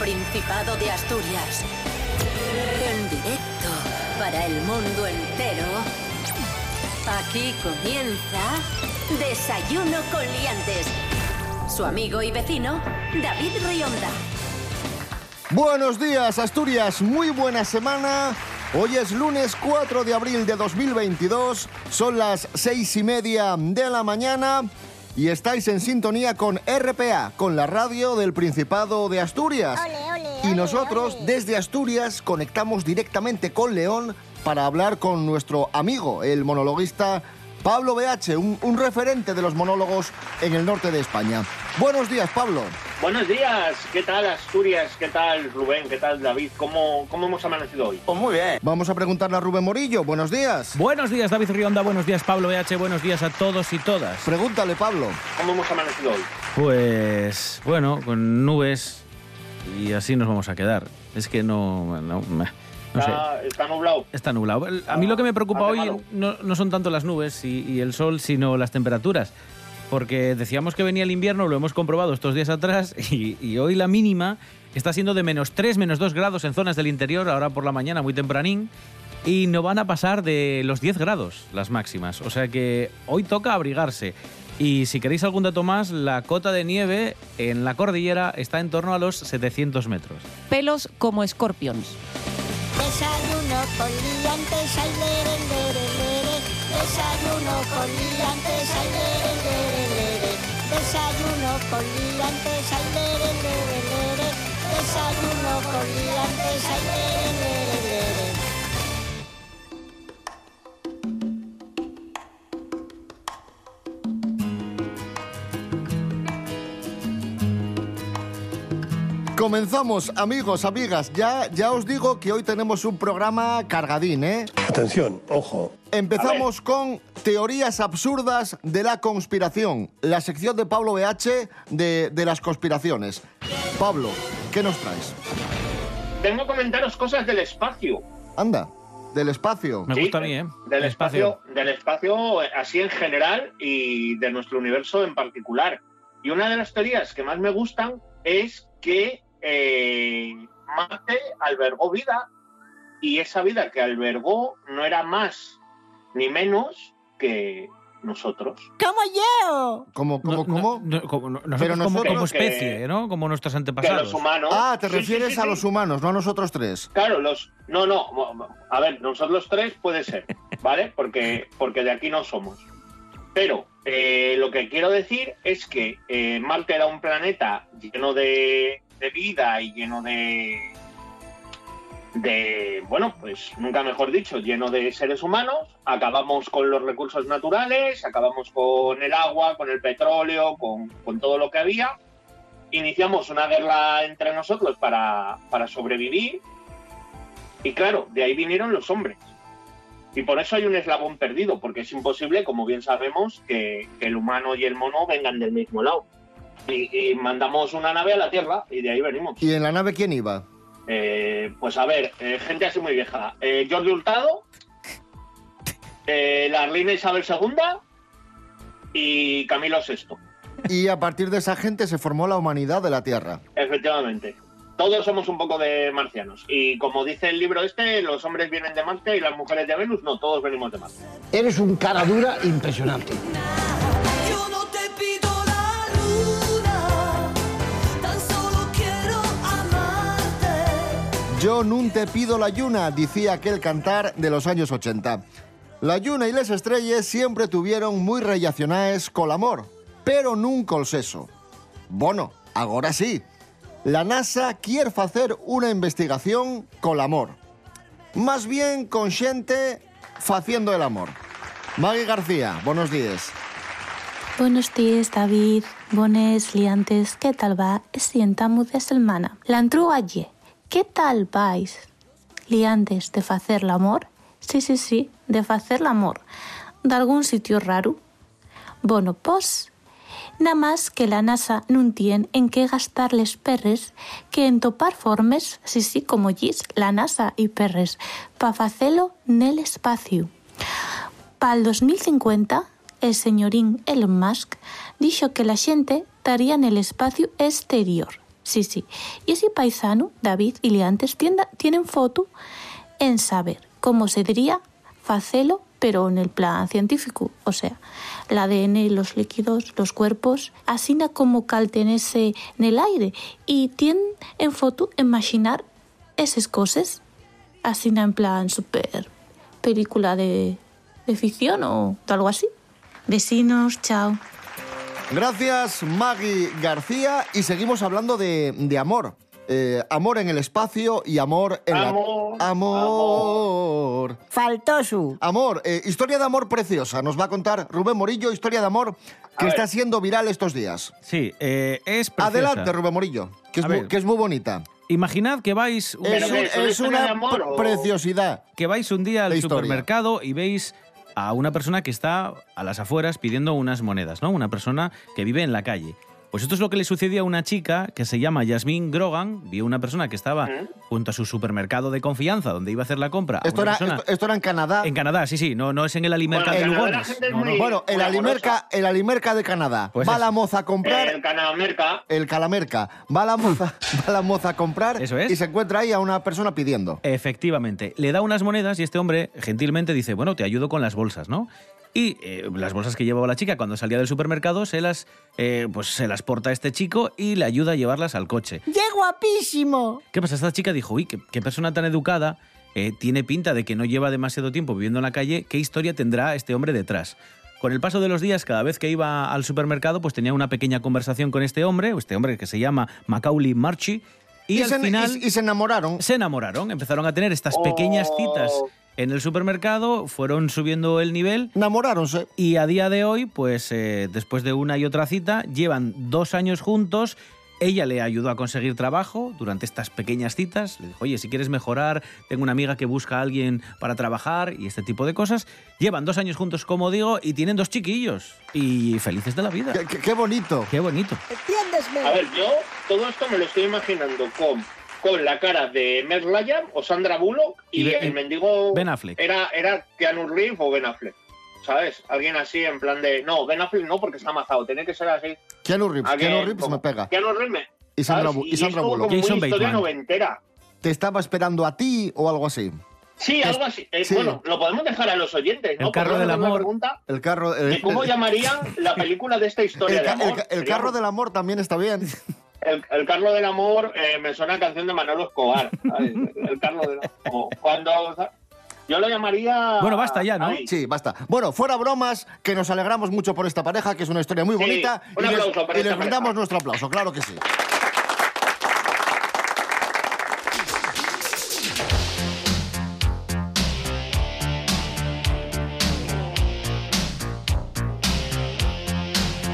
Principado de Asturias. En directo para el mundo entero. Aquí comienza Desayuno con Liantes. Su amigo y vecino, David Rionda. Buenos días, Asturias. Muy buena semana. Hoy es lunes 4 de abril de 2022. Son las seis y media de la mañana y estáis en sintonía con RPA, con la radio del Principado de Asturias. y nosotros desde Asturias conectamos directamente con León para hablar con nuestro amigo, el monologuista Pablo BH, un, un referente de los monólogos en el norte de España. Buenos días, Pablo. Buenos días, ¿qué tal Asturias? ¿Qué tal Rubén? ¿Qué tal David? ¿Cómo, cómo hemos amanecido hoy? Pues muy bien. Vamos a preguntarle a Rubén Morillo. Buenos días. Buenos días, David Rionda. Buenos días, Pablo BH. Buenos días a todos y todas. Pregúntale, Pablo. ¿Cómo hemos amanecido hoy? Pues bueno, con nubes y así nos vamos a quedar. Es que no... no, me- no sé. ¿Está, nublado? Está nublado. A mí lo que me preocupa hoy no, no son tanto las nubes y, y el sol, sino las temperaturas. Porque decíamos que venía el invierno, lo hemos comprobado estos días atrás, y, y hoy la mínima está siendo de menos 3, menos 2 grados en zonas del interior, ahora por la mañana muy tempranín, y no van a pasar de los 10 grados las máximas. O sea que hoy toca abrigarse. Y si queréis algún dato más, la cota de nieve en la cordillera está en torno a los 700 metros. pelos como escorpions. Desayuno con liantes, ay, lere, lere, lere. Desayuno con liantes, ay, lere, lere, lere. Desayuno con liantes, ay, lere, lere, lere. Desayuno con liantes, ay, lere, lere, lere. Comenzamos, amigos, amigas. Ya, ya os digo que hoy tenemos un programa cargadín, ¿eh? Atención, ojo. Empezamos con teorías absurdas de la conspiración, la sección de Pablo BH de, de las conspiraciones. Pablo, ¿qué nos traes? Tengo que comentaros cosas del espacio. Anda, del espacio. Me Sí, gusta a mí, ¿eh? Del El espacio, del espacio eh, así en general y de nuestro universo en particular. Y una de las teorías que más me gustan es que eh, Marte albergó vida y esa vida que albergó no era más ni menos que nosotros. ¡Como yo! ¿Cómo, cómo, No, cómo? no, no, como, nosotros Pero como, nosotros como que- especie, ¿no? Como nuestros Que antepasados. los humanos. Ah, te Sí, sí, refieres sí, a sí. los humanos, no a nosotros tres. Claro, los. No, no. A ver, nosotros tres puede ser, ¿vale? Porque, porque de aquí no somos. Pero eh, lo que quiero decir es que eh, Marte era un planeta lleno de, de vida y lleno de. De. bueno, pues nunca mejor dicho, lleno de seres humanos. Acabamos con los recursos naturales, acabamos con el agua, con el petróleo, con, con todo lo que había. Iniciamos una guerra entre nosotros para, para sobrevivir. Y claro, de ahí vinieron los hombres. Y por eso hay un eslabón perdido, porque es imposible, como bien sabemos, que, el humano y el mono vengan del mismo lado. Y, y mandamos una nave a la Tierra y de ahí venimos. ¿Y en la nave quién iba? Eh, pues a ver, eh, gente así muy vieja. Eh, Jordi Hurtado, eh, la reina Isabel II y Camilo VI. Y a partir de esa gente se formó la humanidad de la Tierra. Efectivamente. Todos somos un poco de marcianos. Y como dice el libro este, los hombres vienen de Marte y las mujeres de Venus. No, todos venimos de Marte. Eres un cara dura impresionante. Yo nun te pido la lluna, decía aquel cantar de los años 80. La lluna y las estrellas siempre tuvieron muy relacionadas col amor, pero nunca col seso. Bueno, ahora sí. La NASA quiere hacer una investigación col amor. Más bien con xente faciendo el amor. Maggie García, buenos días. Buenos días, David. Bones liantes, ¿qué tal va? Sientamos de semana. La aye, ¿qué tal vais? Liantes de facer l'amor? Sí, sí, sí, de facer l'amor. D'algún sitio raro? Bueno, pues, nada más que la NASA non tien en qué gastar les perres que en topar formes, sí, sí, como gis, la NASA y perres, pa facelo nel espacio. Para el 2050, el señorín Elon Musk dijo que la gente estaría en el espacio exterior. Sí, sí. Y ese paisano, David y Liantes, tienda- tienen foto en saber, como se diría, facelo, pero en el plan científico. O sea, el ADN, los líquidos, los cuerpos, así como caltenese en el aire. Y tienen en foto imaginar esas cosas, así en plan super película de, de ficción o algo así. Vecinos, chao. Gracias, Maggie García. Y seguimos hablando de, de amor. Eh, amor en el espacio y amor en Amor, la... Amor. Faltó su. Amor, eh, historia de amor preciosa. Nos va a contar Rubén Morillo, historia de amor que está siendo viral estos días. Sí, eh, es preciosa. Adelante, Rubén Morillo, que es, muy, ver. que es muy bonita. Imaginad que vais un, Es, que un- es una amor, preciosidad. que vais un día al supermercado y veis a una persona que está a las afueras pidiendo unas monedas, ¿no? Una persona que vive en la calle. Pues esto es lo que le sucedió a una chica que se llama Yasmín Grogan. Vio una persona que estaba junto a su supermercado de confianza donde iba a hacer la compra. Esto era, persona- esto, esto era en Canadá. En Canadá, sí, sí, no, no es en el Alimerca Bueno, de Lugones. No, no. bueno, el Alimerca, el Alimerca de Canadá. Pues va la moza a comprar El Canamerca. el Calamerca. Va la moza, va la moza a comprar Eso es. y se encuentra ahí a una persona pidiendo. Efectivamente. Le da unas monedas y este hombre gentilmente dice, bueno, te ayudo con las bolsas, ¿no? Y eh, las bolsas que llevaba la chica cuando salía del supermercado se las, eh, pues se las porta este chico y le ayuda a llevarlas al coche. ¡Qué guapísimo! ¿Qué pasa? Esta chica dijo, uy, qué, qué persona tan educada, eh, tiene pinta de que no lleva demasiado tiempo viviendo en la calle, ¿qué historia tendrá este hombre detrás? Con el paso de los días, cada vez que iba al supermercado, pues tenía una pequeña conversación con este hombre, este hombre que se llama Macaulay Marchi, y, al se, final y- y se enamoraron. se enamoraron, empezaron a tener estas pequeñas Oh. citas en el supermercado, fueron subiendo el nivel Enamoráronse. y a día de hoy, pues eh, después de una y otra cita, llevan dos años juntos. Ella le ayudó a conseguir trabajo durante estas pequeñas citas. Le dijo, oye, si quieres mejorar, tengo una amiga que busca a alguien para trabajar y este tipo de cosas. Llevan dos años juntos, como digo, y tienen dos chiquillos. Y felices de la vida. Qué, qué- qué bonito. Qué bonito. ¿Entiendes, A ver, yo todo esto me lo estoy imaginando con, con la cara de Meg Ryan o Sandra Bullock y, Y Be- el mendigo Ben Affleck. Era, era Keanu Reeves o Ben Affleck. ¿Sabes? Alguien así en plan de. No, Ben Affleck no, porque está amazado. Tiene que ser así. Keanu Reeves, Alguien Keanu Reeves como- me pega. Keanu Reeves me. Y Sandra, ¿sabes? Bu- y Sandra Bullock. como Jason muy historia Bateman. noventera. Te estaba esperando a ti o algo así. Sí, algo así. Eh, Sí. Bueno, lo podemos dejar a los oyentes, ¿no? El carro del una amor. pregunta El carro. de el- cómo el- llamarían la película de esta historia el, de amor. el el Sería- carro del amor también está bien. El, el Carlo del Amor eh, me suena a canción de Manolo Escobar. ¿sabes? El Carlo del Amor. Cuando. Yo lo llamaría. Bueno, basta ya, ¿no? Ay, Sí, basta. Bueno, fuera bromas, que nos alegramos mucho por esta pareja, que es una historia muy Sí, bonita. un y les, aplauso para y les brindamos nuestro aplauso, claro que sí.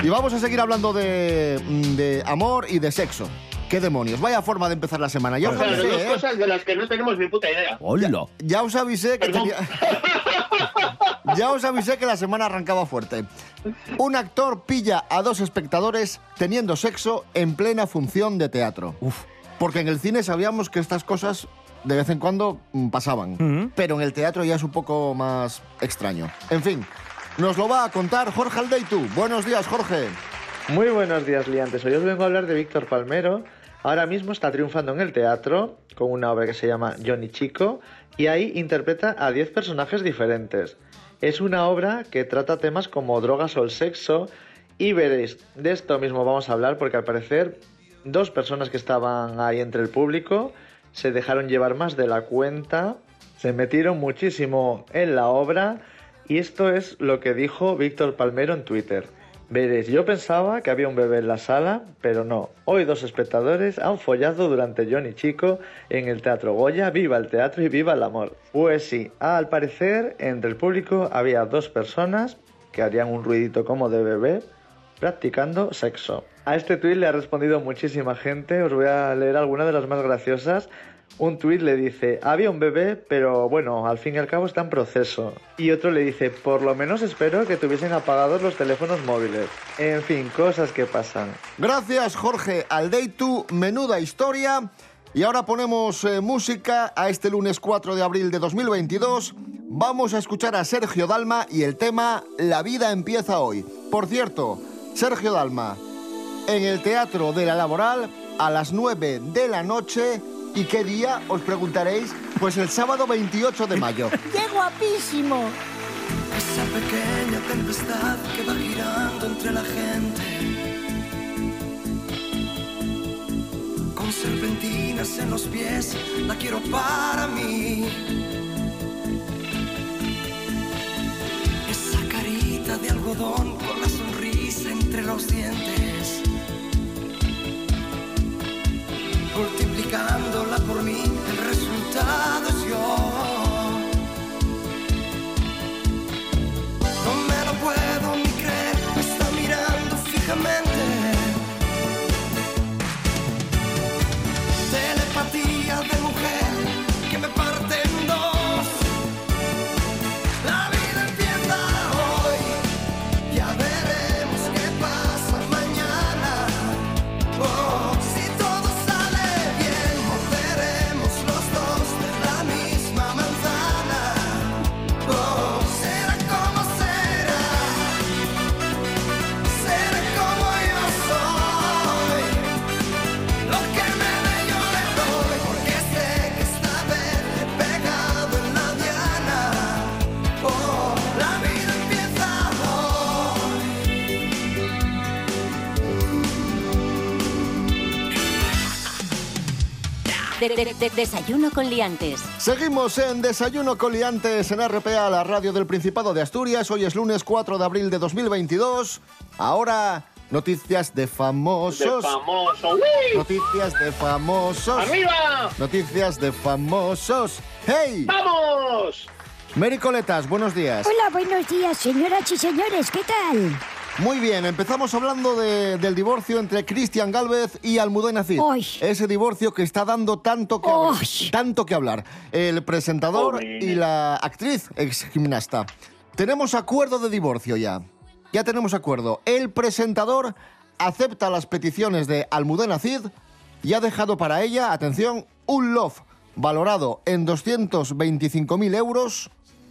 Y vamos a seguir hablando de, de amor y de sexo. ¿Qué demonios? Vaya forma de empezar la semana. Ya os o sea, avisé, dos ¿eh? cosas de las que no tenemos ni puta idea. ¡Hola! Ya os avisé que tenía... ya os avisé que la semana arrancaba fuerte. Un actor pilla a dos espectadores teniendo sexo en plena función de teatro. Porque en el cine sabíamos que estas cosas de vez en cuando mm, pasaban. Pero en el teatro ya es un poco más extraño. En fin, nos lo va a contar Jorge Aldeitu. Buenos días, Jorge. Muy buenos días, liantes. Hoy os vengo a hablar de Víctor Palmero. Ahora mismo está triunfando en el teatro con una obra que se llama Johnny Chico y ahí interpreta a 10 personajes diferentes. Es una obra que trata temas como drogas o el sexo y veréis, de esto mismo vamos a hablar porque al parecer dos personas que estaban ahí entre el público se dejaron llevar más de la cuenta, se metieron muchísimo en la obra y esto es lo que dijo Víctor Palmero en Twitter. Veréis, yo pensaba que había un bebé en la sala, pero no. Hoy dos espectadores han follado durante Johnny Chico en el Teatro Goya. ¡Viva el teatro y viva el amor! Pues sí, al parecer entre el público había dos personas que harían un ruidito como de bebé practicando sexo. A este tuit le ha respondido muchísima gente, os voy a leer algunas de las más graciosas. Un tuit le dice, había un bebé, pero bueno, al fin y al cabo está en proceso. Y otro le dice, por lo menos espero que tuviesen apagados los teléfonos móviles. En fin, cosas que pasan. Gracias, Jorge Aldeitu. Menuda historia. Y ahora ponemos eh, música a este lunes 4 de abril de 2022. Vamos a escuchar a Sergio Dalma y el tema La vida empieza hoy. Por cierto, Sergio Dalma, en el Teatro de la Laboral, a las 9 de la noche. ¿Y qué día? Os preguntaréis. Pues el sábado 28 de mayo. ¡Qué guapísimo! Esa pequeña tempestad que va girando entre la gente. Con serpentinas en los pies, la quiero para mí. Esa carita de algodón con la sonrisa entre los dientes. Multiplicándola por mí, el resultado es yo. No me lo puedo ni creer, me está mirando fijamente. De- de- de- desayuno con liantes. Seguimos en Desayuno Coliantes en RPA, la radio del Principado de Asturias. Hoy es lunes 4 de abril de 2022. Ahora, noticias de De famosos. famoso. ¡Uy! Noticias de famosos. ¡Arriba! Noticias de famosos. ¡Hey! ¡Vamos! Mary Coletas, buenos días. Hola, buenos días, señoras y señores, ¿qué tal? Muy bien, empezamos hablando de- del divorcio entre Cristian Galvez y Almudena Cid. Ay. Ese divorcio que está dando tanto que, Ay. tanto que hablar. El presentador y la actriz ex gimnasta. Tenemos acuerdo de divorcio ya. Ya tenemos acuerdo. El presentador acepta las peticiones de Almudena Cid y ha dejado para ella, atención, un loft valorado en 225.000 euros,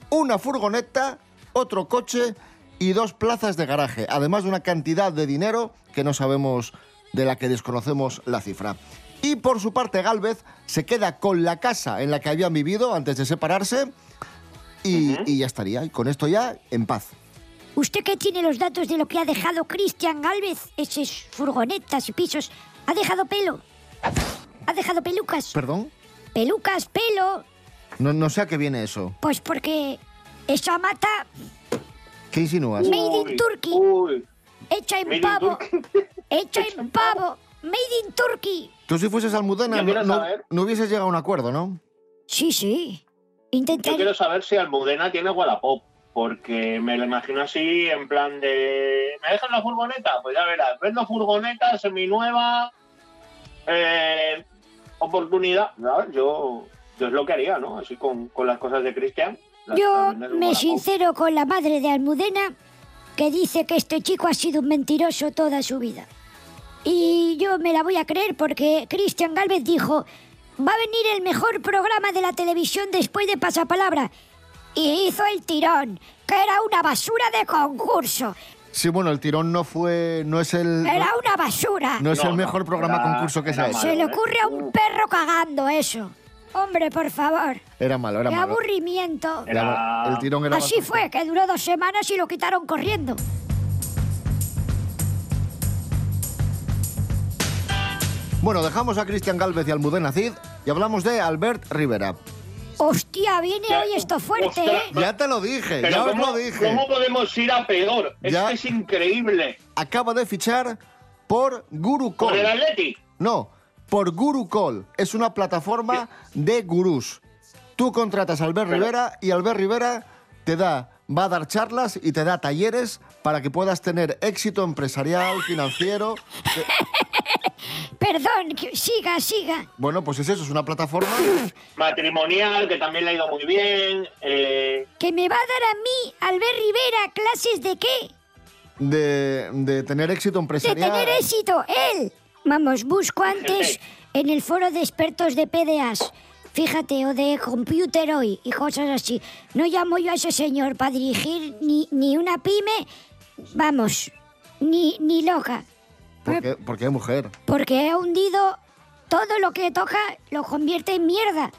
una furgoneta, otro coche y dos plazas de garaje, además de una cantidad de dinero que no sabemos, de la que desconocemos la cifra. Y por su parte, Galvez se queda con la casa en la que habían vivido antes de separarse y, y ya estaría. Y con esto ya en paz. ¿Usted que tiene los datos de lo que ha dejado Cristian Galvez? Esas furgonetas y pisos. ¿Ha dejado pelo? ¿Ha dejado pelucas? ¿Perdón? Pelucas, pelo. No, no sé a qué viene eso. Pues porque esa mata ¿Qué insinúas? Made in Turkey. Uy. hecha en pavo. Hecha en pavo. Made in Turkey. Tú si fueses Almudena Yo no, quiero no- saber. no hubieses llegado a un acuerdo, ¿no? Sí, sí. Yo Intentaré. quiero saber si Almudena tiene Wallapop, porque me lo imagino así, en plan de... ¿Me dejan la furgoneta? Pues ya verás, vendo furgoneta seminueva, eh, oportunidad. ¿sabes? Yo, yo es lo que haría, ¿no? Así con, con las cosas de Cristian. Yo me sincero con la madre de Almudena, que dice que este chico ha sido un mentiroso toda su vida. Y yo me la voy a creer porque Cristian Galvez dijo, va a venir el mejor programa de la televisión después de Pasapalabra. Y hizo el tirón, que era una basura de concurso. Sí, bueno, el tirón no fue... No es el... Era una basura. No es No, el mejor no, programa era- concurso que se ha hecho. Se le ¿eh? ocurre a un perro cagando eso. Hombre, por favor. Era malo, era Qué malo. aburrimiento. Era- El tirón era Así bastante- fue, que duró dos semanas y lo quitaron corriendo. Bueno, dejamos a Cristian Galvez y Almudena Cid y hablamos de Albert Rivera. Hostia, viene Ya, hoy esto fuerte, ostras. ¿eh? Ya te lo dije, Pero ya os ¿cómo, lo dije. ¿cómo podemos ir a peor? Es Ya. que es increíble. Acaba de fichar por Guru ¿Con Call. el Atleti? No, por Guru Call. Es una plataforma de gurús. Tú contratas a Albert Rivera y Albert Rivera te da, va a dar charlas y te da talleres para que puedas tener éxito empresarial, financiero. Perdón, que- siga, siga. Bueno, pues es eso, es una plataforma. Matrimonial, que también le ha ido muy bien. eh, Que me va a dar a mí, Albert Rivera, clases de qué? De, de tener éxito De empresarial. tener éxito, él. Vamos, busco antes en el foro de expertos de PDAs. Fíjate, o de computer hoy y cosas así. No llamo yo a ese señor para dirigir ni, ni una pyme, vamos, ni, ni loca. ¿Por qué, por qué, mujer? Porque ha hundido todo lo que toca, lo convierte en mierda.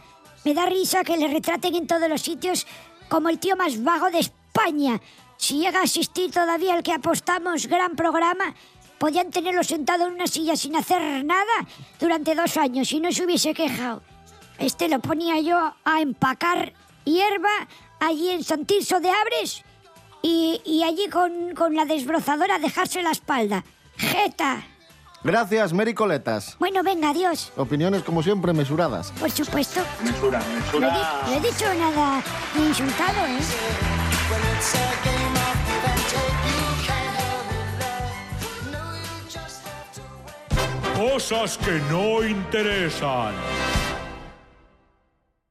Me da risa que le retraten en todos los sitios como el tío más vago de España. Si llega a asistir todavía el que apostamos, gran programa, podían tenerlo sentado en una silla sin hacer nada durante dos años y no se hubiese quejado. Este lo ponía yo a empacar hierba allí en San Tirso de Abres y, y allí con, con la desbrozadora dejarse la espalda. ¡Jeta! Gracias, Mary Coletas. Bueno, venga, adiós. Opiniones, como siempre, mesuradas. Por supuesto. Mesura, No he, mesura. no he dicho nada ni insultado, ¿eh? Cosas que no interesan.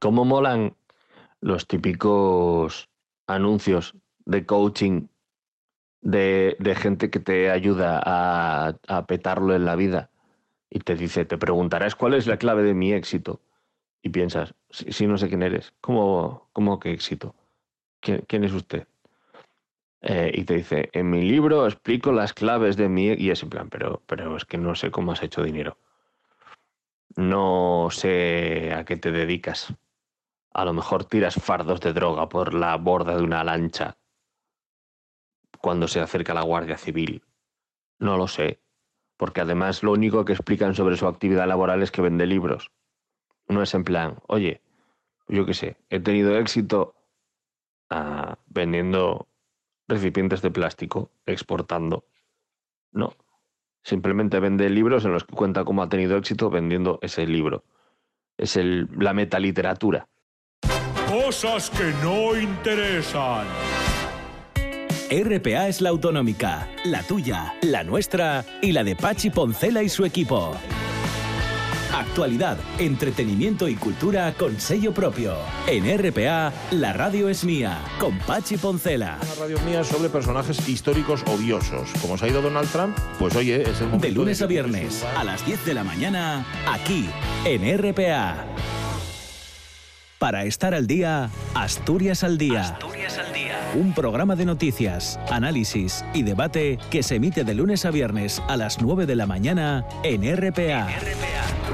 ¿Cómo molan los típicos anuncios de coaching de, gente que te ayuda a, a petarlo en la vida? Y te dice, te preguntarás cuál es la clave de mi éxito. Y piensas, si, no sé quién eres, ¿cómo, cómo que éxito? ¿Quién, quién es usted? Eh, y te dice, en mi libro explico las claves de mi... Y es en plan, pero, pero es que no sé cómo has hecho dinero. No sé a qué te dedicas. A lo mejor tiras fardos de droga por la borda de una lancha cuando se acerca la Guardia Civil. No lo sé, porque además lo único que explican sobre su actividad laboral es que vende libros. No es en plan, oye, yo qué sé, he tenido éxito ah, vendiendo recipientes de plástico, exportando. No, simplemente vende libros en los que cuenta cómo ha tenido éxito vendiendo ese libro. Es el, la metaliteratura. Cosas que no interesan. RPA es la autonómica, la tuya, la nuestra y la de Pachi Poncela y su equipo. Actualidad, entretenimiento y cultura con sello propio. En RPA, la radio es mía, con Pachi Poncela. Una radio mía sobre personajes históricos odiosos. Como se ha ido Donald Trump, pues oye, es el momento De lunes de- a viernes, a las 10 de la mañana, aquí, en RPA. Para estar al día, Asturias al día. Un programa de noticias, análisis y debate que se emite de lunes a viernes a las 9 de la mañana en RPA.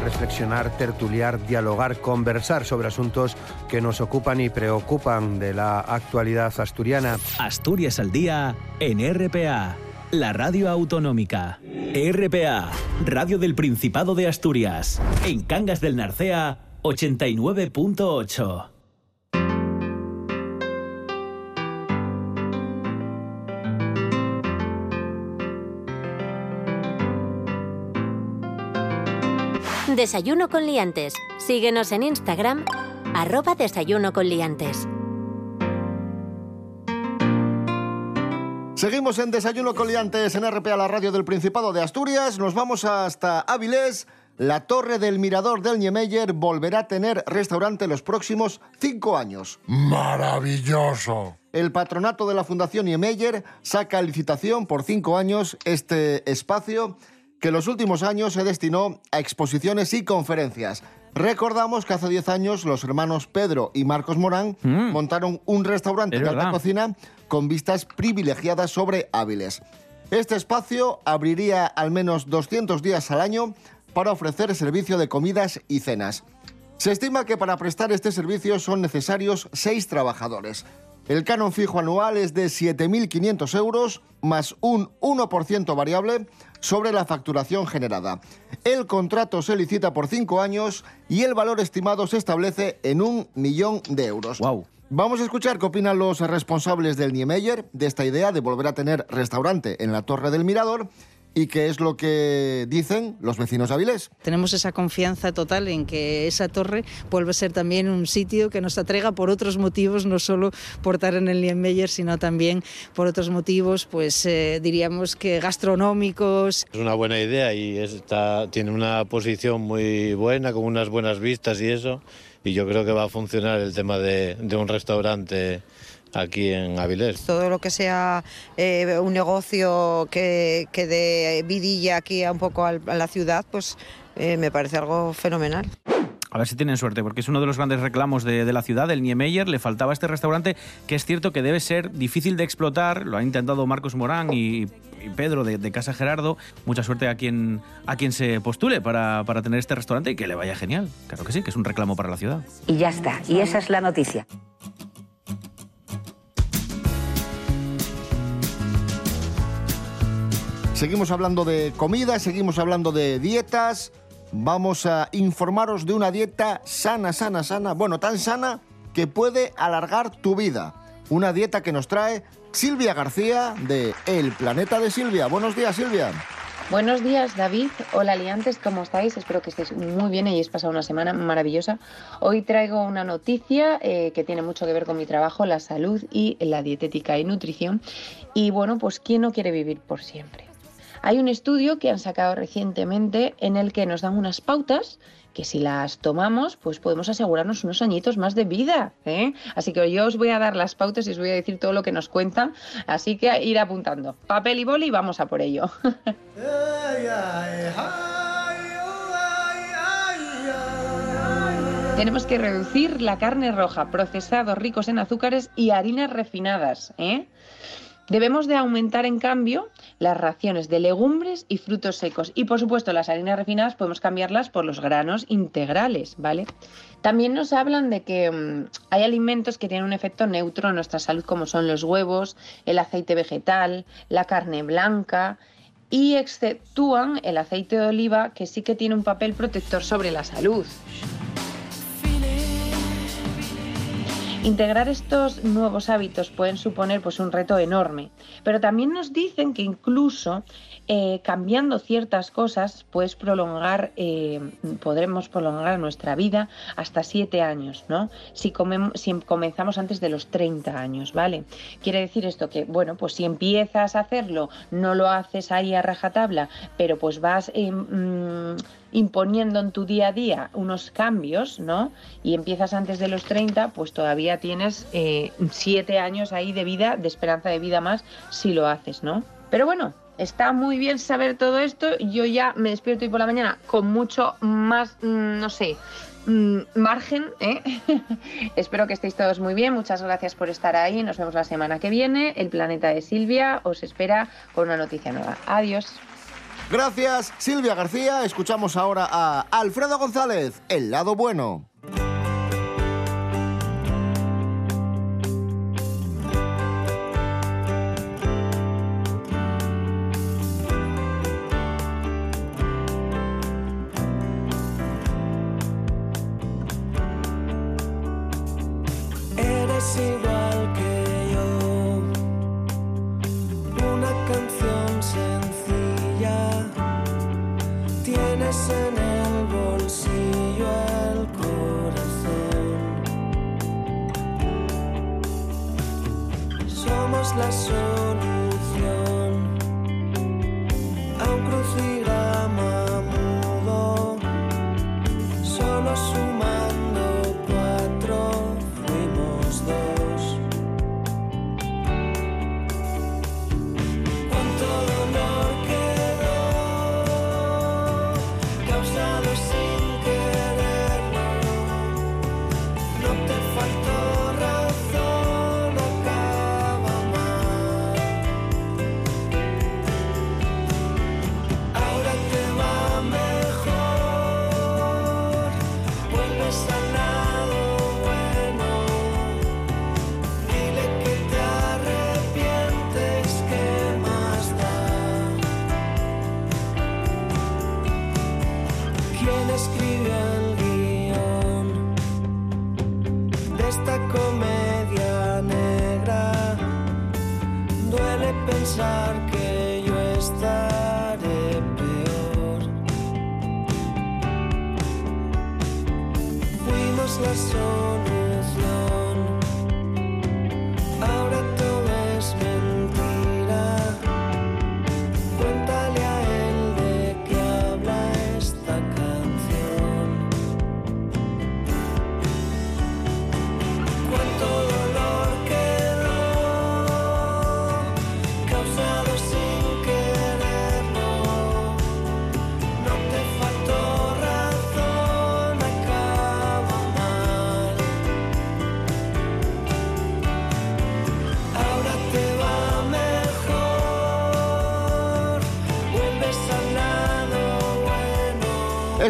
reflexionar, tertuliar, dialogar, conversar sobre asuntos que nos ocupan y preocupan de la actualidad asturiana. Asturias al día en RPA, la radio autonómica. RPA, Radio del Principado de Asturias. En Cangas del Narcea, 89.8. Desayuno con liantes. Síguenos en Instagram, arroba desayuno con liantes. Seguimos en Desayuno Coliantes en RPA, la radio del Principado de Asturias. Nos vamos hasta Avilés. La Torre del Mirador del Niemeyer volverá a tener restaurante los próximos cinco años. Maravilloso. El patronato de la Fundación Niemeyer saca a licitación por cinco años este espacio que en los últimos años se destinó a exposiciones y conferencias. Recordamos que hace 10 años los hermanos Pedro y Marcos Morán montaron un restaurante Es de alta cocina con vistas privilegiadas sobre Áviles. Este espacio abriría al menos 200 días al año para ofrecer servicio de comidas y cenas. Se estima que para prestar este servicio son necesarios seis trabajadores. El canon fijo anual es de 7.500 euros más un 1% variable sobre la facturación generada. El contrato se licita por cinco años y el valor estimado se establece en un millón de euros. Vamos a escuchar qué opinan los responsables del Niemeyer de esta idea de volver a tener restaurante en la Torre del Mirador y qué es lo que dicen los vecinos de Avilés. Tenemos esa confianza total en que esa torre vuelve a ser también un sitio que nos atraiga por otros motivos, no solo por estar en el Niemeyer, sino también por otros motivos, pues eh, diríamos que gastronómicos. Es una buena idea y está, tiene una posición muy buena, con unas buenas vistas y eso. Y yo creo que va a funcionar el tema de, de un restaurante aquí en Avilés. todo lo que sea eh, un negocio que, que dé vidilla aquí a un poco al- a la ciudad, pues eh, me parece algo fenomenal. A ver si tienen suerte, porque es uno de los grandes reclamos de, de la ciudad, el Niemeyer. Le faltaba este restaurante, que es cierto que debe ser difícil de explotar. Lo ha intentado Marcos Morán y, y Pedro de, de Casa Gerardo. Mucha suerte a quien, a quien se postule para, para tener este restaurante y que le vaya genial. Claro que sí, que es un reclamo para la ciudad. Y ya está. Y esa es la noticia. Seguimos hablando de comida, seguimos hablando de dietas. Vamos a informaros de una dieta sana, sana, sana. Bueno, tan sana que puede alargar tu vida. Una dieta que nos trae Silvia García de El Planeta de Silvia. Buenos días, Silvia. Buenos días, David. Hola, liantes, ¿cómo estáis? Espero que estéis muy bien y hayáis pasado una semana maravillosa. Hoy traigo una noticia eh, que tiene mucho que ver con mi trabajo, la salud y la dietética y nutrición. Y bueno, pues ¿quién no quiere vivir por siempre? Hay un estudio que han sacado recientemente en el que nos dan unas pautas que si las tomamos, pues podemos asegurarnos unos añitos más de vida. ¿eh? Así que yo os voy a dar las pautas y os voy a decir todo lo que nos cuentan. Así que ir apuntando. Papel y boli, vamos a por ello. Tenemos que reducir la carne roja, procesados ricos en azúcares y harinas refinadas. ¿eh? Debemos de aumentar, en cambio, las raciones de legumbres y frutos secos. Y, por supuesto, las harinas refinadas podemos cambiarlas por los granos integrales, ¿vale? También nos hablan de que mm, hay alimentos que tienen un efecto neutro en nuestra salud, como son los huevos, el aceite vegetal, la carne blanca, y exceptúan el aceite de oliva, que sí que tiene un papel protector sobre la salud. Integrar estos nuevos hábitos pueden suponer pues, un reto enorme, pero también nos dicen que incluso eh, cambiando ciertas cosas pues prolongar, eh, podremos prolongar nuestra vida hasta siete años, ¿no? Si, si comenzamos antes de los 30 años, ¿vale? Quiere decir esto que, bueno, pues si empiezas a hacerlo, no lo haces ahí a rajatabla, pero pues vas... eh, imponiendo en tu día a día unos cambios, ¿no? Y empiezas antes de los 30, pues todavía tienes eh, siete años ahí de vida, de esperanza de vida más, si lo haces, ¿no? Pero bueno, está muy bien saber todo esto. Yo ya me despierto hoy por la mañana con mucho más, mm, no sé, mm, margen. ¿eh? Espero que estéis todos muy bien. Muchas gracias por estar ahí. Nos vemos la semana que viene. El planeta de Silvia os espera con una noticia nueva. Adiós. Gracias, Silvia García. Escuchamos ahora a Alfredo González, El lado bueno. Pensar que yo estaré peor. Fuimos la solución.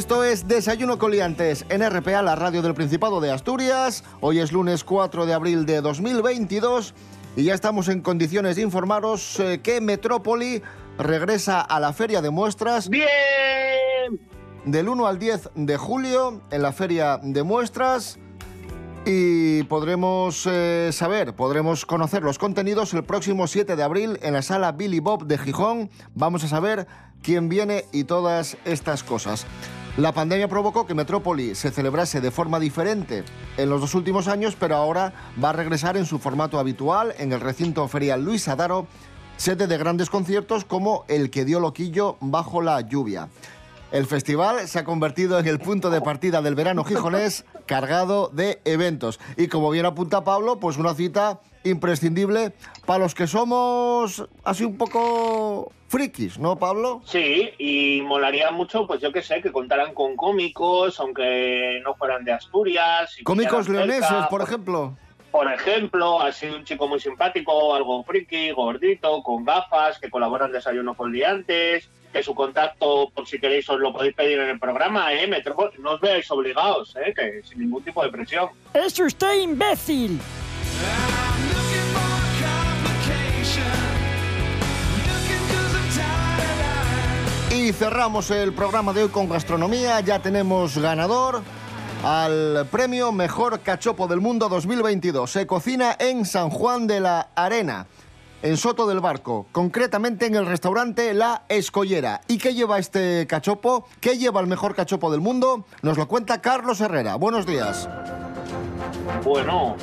Esto es Desayuno Coliantes en RPA, la radio del Principado de Asturias. Hoy es lunes 4 de abril de 2022 y ya estamos en condiciones de informaros eh, que Metrópoli regresa a la Feria de Muestras. ¡Bien! Del 1 al 10 de julio en la Feria de Muestras. Y podremos eh, saber, podremos conocer los contenidos el próximo 7 de abril en la sala Billy Bob de Gijón. Vamos a saber quién viene y todas estas cosas. La pandemia provocó que Metrópoli se celebrase de forma diferente en los dos últimos años, pero ahora va a regresar en su formato habitual en el recinto ferial Luis Adaro, sede de grandes conciertos como el que dio Loquillo bajo la lluvia. El festival se ha convertido en el punto de partida del verano gijonés cargado de eventos. Y como bien apunta Pablo, pues una cita imprescindible para los que somos así un poco frikis, ¿no, Pablo? Sí, y molaría mucho, pues yo que sé, que contaran con cómicos, aunque no fueran de Asturias. y Cómicos cerca, leoneses, por ejemplo. Por ejemplo, ha sido un chico muy simpático, algo friki, gordito, con gafas, que colabora en Desayuno con Liantes, que su contacto, por si queréis, os lo podéis pedir en el programa, ¿eh? No os veáis obligados, ¿eh? Que sin ningún tipo de presión. ¡Es usted imbécil! Y cerramos el programa de hoy con gastronomía. Ya tenemos ganador al premio Mejor Cachopo del Mundo 2022. Se cocina en San Juan de la Arena, en Soto del Barco, concretamente en el restaurante La Escollera. ¿Y qué lleva este cachopo? ¿Qué lleva el mejor cachopo del mundo? Nos lo cuenta Carlos Herrera. Buenos días. Bueno,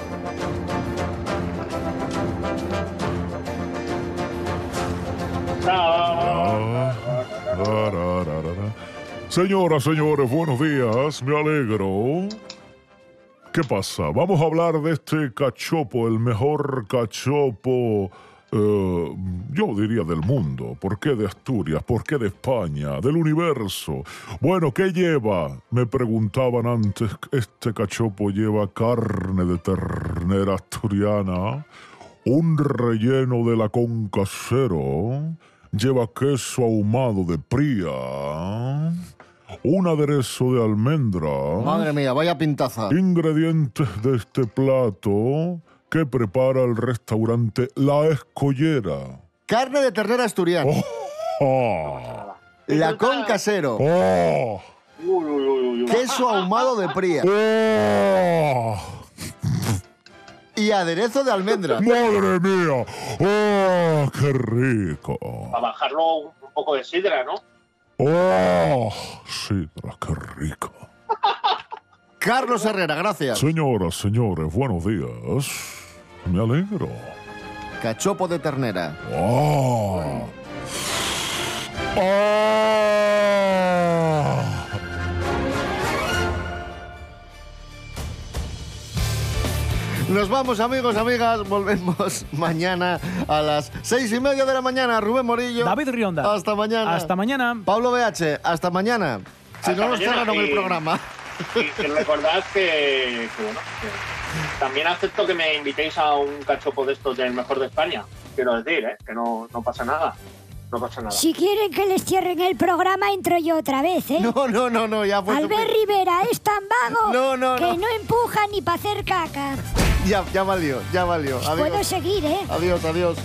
Señoras, señores, buenos días, me alegro. ¿Qué pasa? Vamos a hablar de este cachopo, el mejor cachopo, eh, yo diría del mundo. ¿Por qué de Asturias? ¿Por qué de España? ¿Del universo? Bueno, ¿qué lleva? Me preguntaban antes, este cachopo lleva carne de ternera asturiana, un relleno de la concasero, lleva queso ahumado de pría, un aderezo de almendra. Madre mía, vaya pintaza. Ingredientes de este plato que prepara el restaurante La Escollera. Carne de ternera asturiana. Oh. La con casero. Oh. Queso ahumado de pría. Y aderezo de almendra. ¡Madre mía! ¡Oh, qué rico! a bajarlo un, un poco de sidra, ¿no? ¡Oh, sidra, qué rico! Carlos Herrera, gracias. Señoras, señores, buenos días. Me alegro. Cachopo de ternera. ¡Oh! ¡Oh! Nos vamos, amigos, amigas. Volvemos mañana a las seis y media de la mañana. Rubén Morillo. David Rionda. Hasta mañana. Hasta mañana. Pablo BH, hasta mañana. Si Hasta no nos cerraron el y- programa. Y que recordad que, que, bueno, que también acepto que me invitéis a un cachopo de estos del mejor de España. Quiero decir, ¿eh? Que no, no pasa nada. No pasa nada. Si quieren que les cierren el programa, entro yo otra vez, ¿eh? No, no, no, no, ya fue Albert sufi- Rivera es tan vago No, no, que no. no empuja ni para hacer caca. Ya, ya valió, ya valió. Adiós. Puedo seguir, ¿eh? Adiós, adiós.